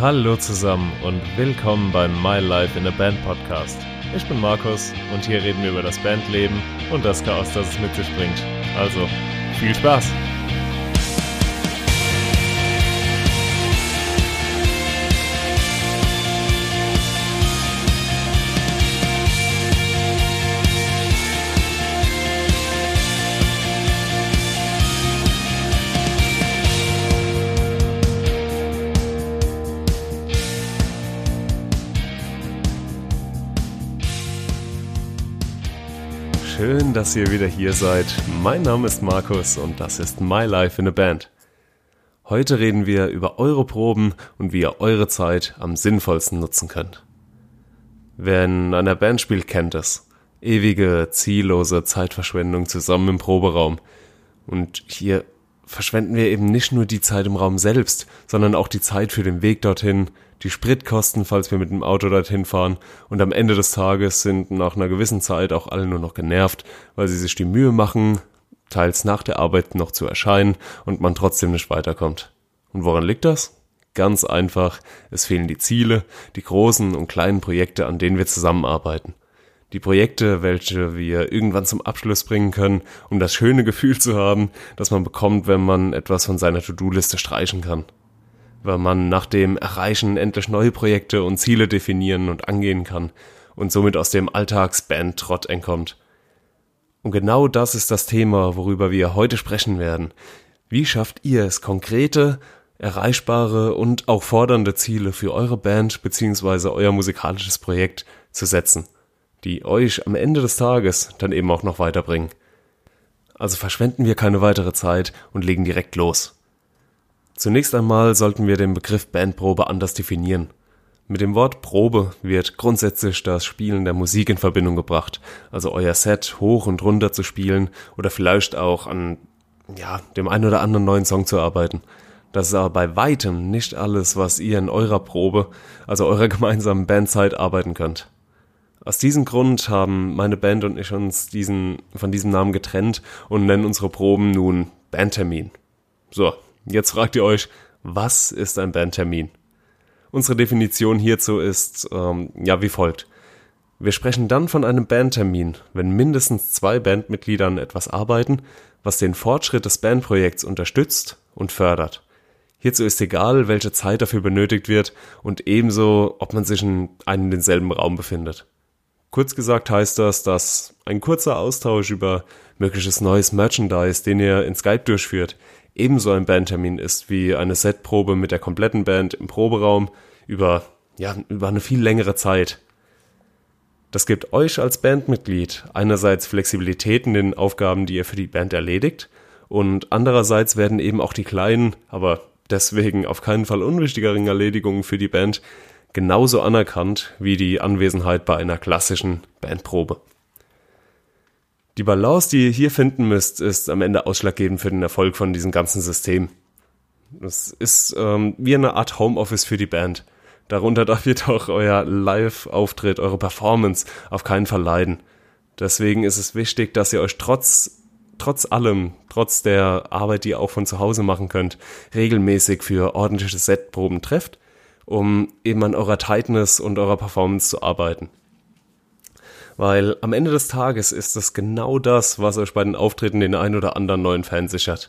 Hallo zusammen und willkommen beim My Life in a Band Podcast. Ich bin Markus und hier reden wir über das Bandleben und das Chaos, das es mit sich bringt. Also, viel Spaß! Dass ihr wieder hier seid. Mein Name ist Markus und das ist My Life in a Band. Heute reden wir über eure Proben und wie ihr eure Zeit am sinnvollsten nutzen könnt. Wer in einer Band spielt, kennt es. Ewige, ziellose Zeitverschwendung zusammen im Proberaum. Und hier verschwenden wir eben nicht nur die Zeit im Raum selbst, sondern auch die Zeit für den Weg dorthin, die Spritkosten, falls wir mit dem Auto dorthin fahren. Und am Ende des Tages sind nach einer gewissen Zeit auch alle nur noch genervt, weil sie sich die Mühe machen, teils nach der Arbeit noch zu erscheinen und man trotzdem nicht weiterkommt. Und woran liegt das? Ganz einfach, es fehlen die Ziele, die großen und kleinen Projekte, an denen wir zusammenarbeiten. Die Projekte, welche wir irgendwann zum Abschluss bringen können, um das schöne Gefühl zu haben, das man bekommt, wenn man etwas von seiner To-Do-Liste streichen kann weil man nach dem Erreichen endlich neue Projekte und Ziele definieren und angehen kann und somit aus dem Alltagsband-Trott entkommt. Und genau das ist das Thema, worüber wir heute sprechen werden. Wie schafft ihr es, konkrete, erreichbare und auch fordernde Ziele für eure Band bzw. euer musikalisches Projekt zu setzen, die euch am Ende des Tages dann eben auch noch weiterbringen? Also verschwenden wir keine weitere Zeit und legen direkt los. Zunächst einmal sollten wir den Begriff Bandprobe anders definieren. Mit dem Wort Probe wird grundsätzlich das Spielen der Musik in Verbindung gebracht, also euer Set hoch und runter zu spielen oder vielleicht auch an ja, dem einen oder anderen neuen Song zu arbeiten. Das ist aber bei weitem nicht alles, was ihr in eurer Probe, also eurer gemeinsamen Bandzeit arbeiten könnt. Aus diesem Grund haben meine Band und ich uns diesen, von diesem Namen getrennt und nennen unsere Proben nun Bandtermin. So, Jetzt fragt ihr euch, was ist ein Bandtermin? Unsere Definition hierzu ist ähm, ja wie folgt. Wir sprechen dann von einem Bandtermin, wenn mindestens zwei Bandmitglieder an etwas arbeiten, was den Fortschritt des Bandprojekts unterstützt und fördert. Hierzu ist egal, welche Zeit dafür benötigt wird und ebenso, ob man sich in einem denselben Raum befindet. Kurz gesagt heißt das, dass ein kurzer Austausch über mögliches neues Merchandise, den ihr in Skype durchführt, ebenso ein Bandtermin ist wie eine Setprobe mit der kompletten Band im Proberaum über, ja, über eine viel längere Zeit. Das gibt euch als Bandmitglied einerseits Flexibilität in den Aufgaben, die ihr für die Band erledigt, und andererseits werden eben auch die kleinen, aber deswegen auf keinen Fall unwichtigeren Erledigungen für die Band genauso anerkannt wie die Anwesenheit bei einer klassischen Bandprobe. Die Balance, die ihr hier finden müsst, ist am Ende ausschlaggebend für den Erfolg von diesem ganzen System. Es ist ähm, wie eine Art Homeoffice für die Band. Darunter darf jedoch euer Live-Auftritt, eure Performance auf keinen Fall leiden. Deswegen ist es wichtig, dass ihr euch trotz, trotz allem, trotz der Arbeit, die ihr auch von zu Hause machen könnt, regelmäßig für ordentliche Setproben trefft, um eben an eurer Tightness und eurer Performance zu arbeiten. Weil am Ende des Tages ist es genau das, was euch bei den Auftritten den ein oder anderen neuen Fan sichert.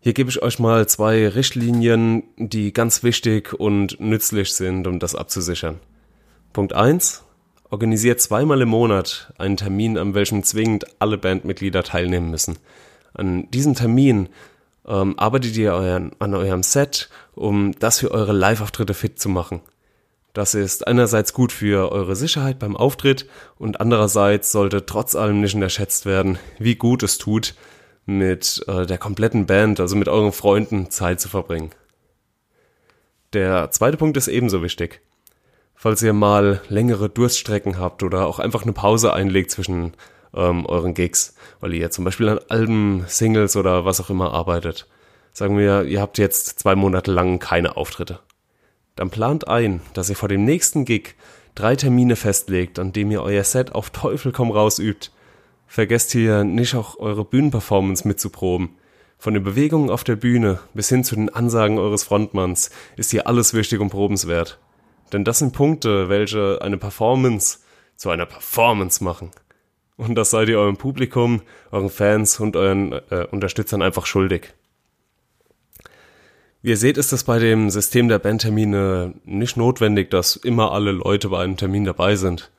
Hier gebe ich euch mal zwei Richtlinien, die ganz wichtig und nützlich sind, um das abzusichern. Punkt eins: Organisiert zweimal im Monat einen Termin, an welchem zwingend alle Bandmitglieder teilnehmen müssen. An diesem Termin ähm, arbeitet ihr euren, an eurem Set, um das für eure Live-Auftritte fit zu machen. Das ist einerseits gut für eure Sicherheit beim Auftritt und andererseits sollte trotz allem nicht unterschätzt werden, wie gut es tut, mit äh, der kompletten Band, also mit euren Freunden Zeit zu verbringen. Der zweite Punkt ist ebenso wichtig. Falls ihr mal längere Durststrecken habt oder auch einfach eine Pause einlegt zwischen ähm, euren Gigs, weil ihr zum Beispiel an Alben, Singles oder was auch immer arbeitet. Sagen wir, ihr habt jetzt zwei Monate lang keine Auftritte dann plant ein, dass ihr vor dem nächsten Gig drei Termine festlegt, an dem ihr euer Set auf Teufel komm raus übt. Vergesst hier nicht auch eure Bühnenperformance mitzuproben. Von den Bewegungen auf der Bühne bis hin zu den Ansagen eures Frontmanns ist hier alles wichtig und probenswert. Denn das sind Punkte, welche eine Performance zu einer Performance machen. Und das seid ihr eurem Publikum, euren Fans und euren äh, Unterstützern einfach schuldig. Wie ihr seht, ist es bei dem System der Bandtermine nicht notwendig, dass immer alle Leute bei einem Termin dabei sind.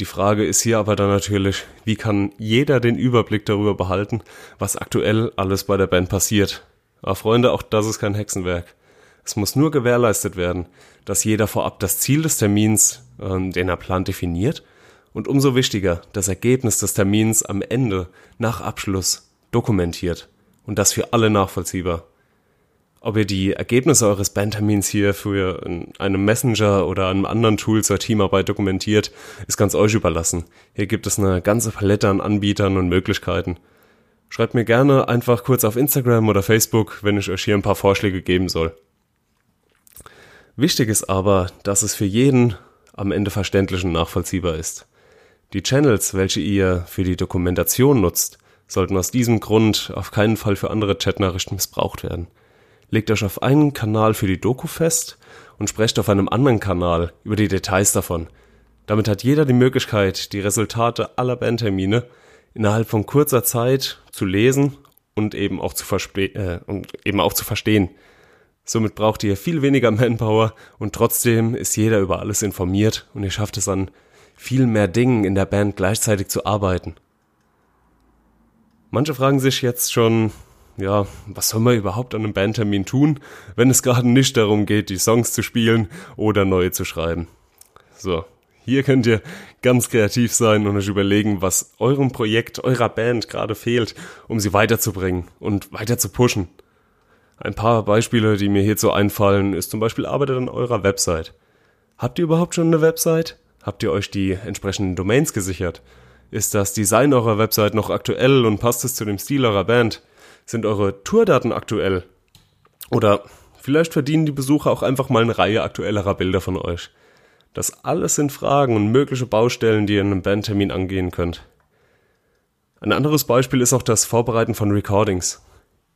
Die Frage ist hier aber dann natürlich, wie kann jeder den Überblick darüber behalten, was aktuell alles bei der Band passiert. Aber Freunde, auch das ist kein Hexenwerk. Es muss nur gewährleistet werden, dass jeder vorab das Ziel des Termins, äh, den er plant, definiert und umso wichtiger, das Ergebnis des Termins am Ende, nach Abschluss, dokumentiert und das für alle nachvollziehbar. Ob ihr die Ergebnisse eures Bandtermins hier für einem Messenger oder einem anderen Tool zur Teamarbeit dokumentiert, ist ganz euch überlassen. Hier gibt es eine ganze Palette an Anbietern und Möglichkeiten. Schreibt mir gerne einfach kurz auf Instagram oder Facebook, wenn ich euch hier ein paar Vorschläge geben soll. Wichtig ist aber, dass es für jeden am Ende verständlich und nachvollziehbar ist. Die Channels, welche ihr für die Dokumentation nutzt, sollten aus diesem Grund auf keinen Fall für andere Chatnachrichten missbraucht werden legt euch auf einen Kanal für die Doku fest und sprecht auf einem anderen Kanal über die Details davon. Damit hat jeder die Möglichkeit, die Resultate aller Bandtermine innerhalb von kurzer Zeit zu lesen und eben auch zu, äh, und eben auch zu verstehen. Somit braucht ihr viel weniger Manpower und trotzdem ist jeder über alles informiert und ihr schafft es an viel mehr Dingen in der Band gleichzeitig zu arbeiten. Manche fragen sich jetzt schon, ja, was soll man überhaupt an einem Bandtermin tun, wenn es gerade nicht darum geht, die Songs zu spielen oder neue zu schreiben. So, hier könnt ihr ganz kreativ sein und euch überlegen, was eurem Projekt, eurer Band gerade fehlt, um sie weiterzubringen und weiter zu pushen. Ein paar Beispiele, die mir hierzu einfallen, ist zum Beispiel Arbeit an eurer Website. Habt ihr überhaupt schon eine Website? Habt ihr euch die entsprechenden Domains gesichert? Ist das Design eurer Website noch aktuell und passt es zu dem Stil eurer Band? Sind eure Tourdaten aktuell? Oder vielleicht verdienen die Besucher auch einfach mal eine Reihe aktuellerer Bilder von euch. Das alles sind Fragen und mögliche Baustellen, die ihr in einem Bandtermin angehen könnt. Ein anderes Beispiel ist auch das Vorbereiten von Recordings.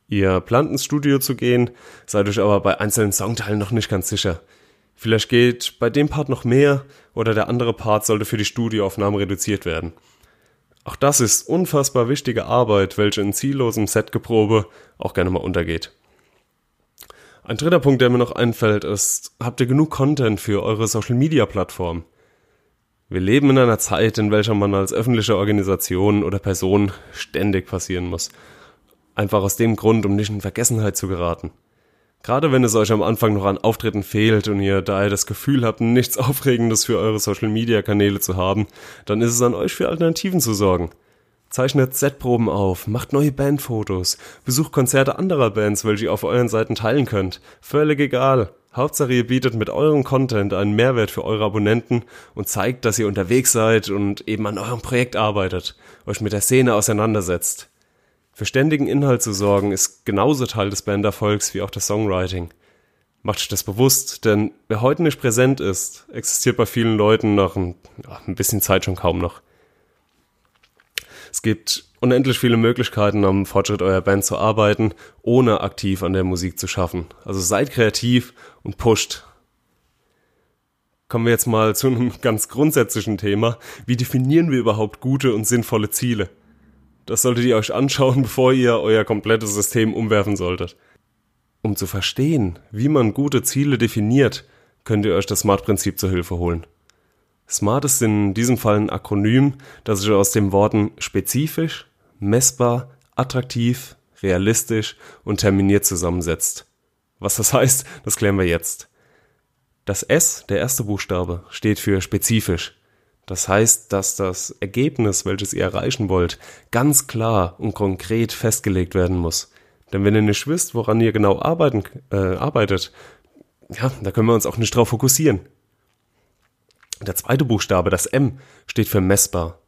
Ihr plant ins Studio zu gehen, seid euch aber bei einzelnen Songteilen noch nicht ganz sicher. Vielleicht geht bei dem Part noch mehr oder der andere Part sollte für die Studioaufnahmen reduziert werden. Auch das ist unfassbar wichtige Arbeit, welche in ziellosem Setgeprobe auch gerne mal untergeht. Ein dritter Punkt, der mir noch einfällt, ist, habt ihr genug Content für eure Social Media Plattform? Wir leben in einer Zeit, in welcher man als öffentliche Organisation oder Person ständig passieren muss. Einfach aus dem Grund, um nicht in Vergessenheit zu geraten. Gerade wenn es euch am Anfang noch an Auftritten fehlt und ihr daher das Gefühl habt, nichts Aufregendes für eure Social-Media-Kanäle zu haben, dann ist es an euch für Alternativen zu sorgen. Zeichnet Setproben auf, macht neue Bandfotos, besucht Konzerte anderer Bands, welche ihr auf euren Seiten teilen könnt. Völlig egal. Hauptsache ihr bietet mit eurem Content einen Mehrwert für eure Abonnenten und zeigt, dass ihr unterwegs seid und eben an eurem Projekt arbeitet, euch mit der Szene auseinandersetzt. Für ständigen Inhalt zu sorgen ist genauso Teil des Banderfolgs wie auch das Songwriting. Macht euch das bewusst, denn wer heute nicht präsent ist, existiert bei vielen Leuten nach ein, ein bisschen Zeit schon kaum noch. Es gibt unendlich viele Möglichkeiten, am Fortschritt eurer Band zu arbeiten, ohne aktiv an der Musik zu schaffen. Also seid kreativ und pusht. Kommen wir jetzt mal zu einem ganz grundsätzlichen Thema. Wie definieren wir überhaupt gute und sinnvolle Ziele? Das solltet ihr euch anschauen, bevor ihr euer komplettes System umwerfen solltet. Um zu verstehen, wie man gute Ziele definiert, könnt ihr euch das SMART-Prinzip zur Hilfe holen. SMART ist in diesem Fall ein Akronym, das sich aus den Worten spezifisch, messbar, attraktiv, realistisch und terminiert zusammensetzt. Was das heißt, das klären wir jetzt. Das S, der erste Buchstabe, steht für spezifisch. Das heißt, dass das Ergebnis, welches ihr erreichen wollt, ganz klar und konkret festgelegt werden muss. Denn wenn ihr nicht wisst, woran ihr genau arbeiten, äh, arbeitet, ja, da können wir uns auch nicht drauf fokussieren. Der zweite Buchstabe, das M, steht für messbar.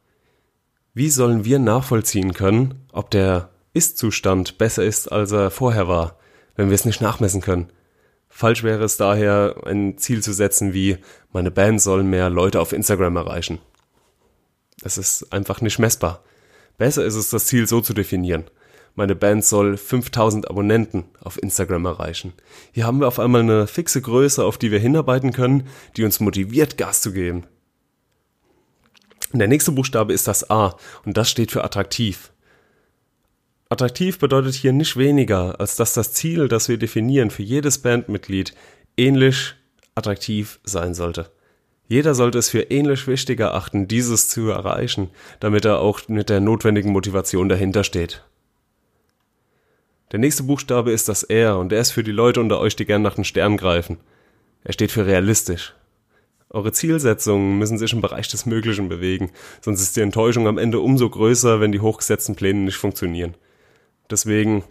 Wie sollen wir nachvollziehen können, ob der Ist-Zustand besser ist, als er vorher war, wenn wir es nicht nachmessen können? Falsch wäre es daher, ein Ziel zu setzen wie, meine Band soll mehr Leute auf Instagram erreichen. Das ist einfach nicht messbar. Besser ist es, das Ziel so zu definieren. Meine Band soll 5000 Abonnenten auf Instagram erreichen. Hier haben wir auf einmal eine fixe Größe, auf die wir hinarbeiten können, die uns motiviert, Gas zu geben. Der nächste Buchstabe ist das A und das steht für attraktiv. Attraktiv bedeutet hier nicht weniger, als dass das Ziel, das wir definieren für jedes Bandmitglied, ähnlich attraktiv sein sollte. Jeder sollte es für ähnlich wichtig erachten, dieses zu erreichen, damit er auch mit der notwendigen Motivation dahinter steht. Der nächste Buchstabe ist das R und er ist für die Leute unter euch, die gern nach den Sternen greifen. Er steht für realistisch. Eure Zielsetzungen müssen sich im Bereich des Möglichen bewegen, sonst ist die Enttäuschung am Ende umso größer, wenn die hochgesetzten Pläne nicht funktionieren. Deswegen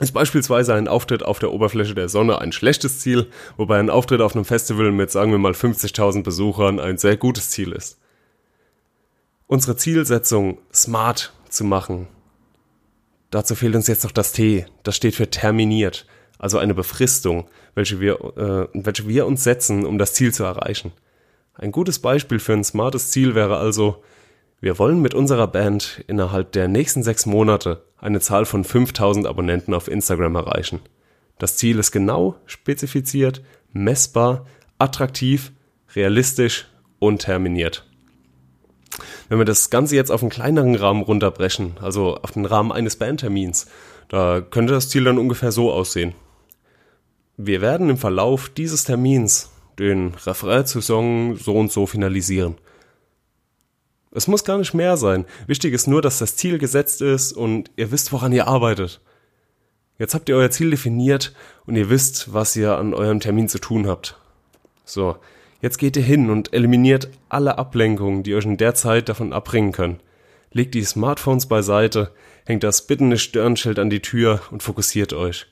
ist beispielsweise ein Auftritt auf der Oberfläche der Sonne ein schlechtes Ziel, wobei ein Auftritt auf einem Festival mit sagen wir mal 50.000 Besuchern ein sehr gutes Ziel ist. Unsere Zielsetzung smart zu machen. Dazu fehlt uns jetzt noch das T. Das steht für terminiert, also eine Befristung, welche wir, äh, welche wir uns setzen, um das Ziel zu erreichen. Ein gutes Beispiel für ein smartes Ziel wäre also, wir wollen mit unserer Band innerhalb der nächsten sechs Monate eine Zahl von 5000 Abonnenten auf Instagram erreichen. Das Ziel ist genau, spezifiziert, messbar, attraktiv, realistisch und terminiert. Wenn wir das Ganze jetzt auf einen kleineren Rahmen runterbrechen, also auf den Rahmen eines Bandtermins, da könnte das Ziel dann ungefähr so aussehen. Wir werden im Verlauf dieses Termins den Refrain zu Song so und so finalisieren. Es muss gar nicht mehr sein. Wichtig ist nur, dass das Ziel gesetzt ist und ihr wisst, woran ihr arbeitet. Jetzt habt ihr euer Ziel definiert und ihr wisst, was ihr an eurem Termin zu tun habt. So, jetzt geht ihr hin und eliminiert alle Ablenkungen, die euch in der Zeit davon abbringen können. Legt die Smartphones beiseite, hängt das bittende Stirnschild an die Tür und fokussiert euch.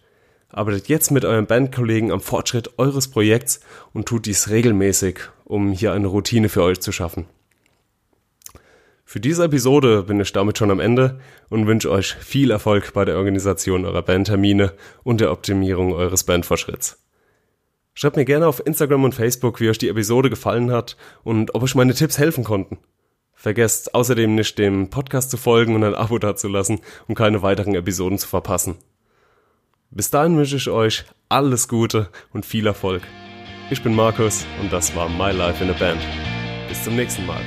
Arbeitet jetzt mit euren Bandkollegen am Fortschritt eures Projekts und tut dies regelmäßig, um hier eine Routine für euch zu schaffen. Für diese Episode bin ich damit schon am Ende und wünsche euch viel Erfolg bei der Organisation eurer Bandtermine und der Optimierung eures Bandfortschritts. Schreibt mir gerne auf Instagram und Facebook, wie euch die Episode gefallen hat und ob euch meine Tipps helfen konnten. Vergesst außerdem nicht, dem Podcast zu folgen und ein Abo dazulassen, um keine weiteren Episoden zu verpassen. Bis dahin wünsche ich euch alles Gute und viel Erfolg. Ich bin Markus und das war My Life in a Band. Bis zum nächsten Mal.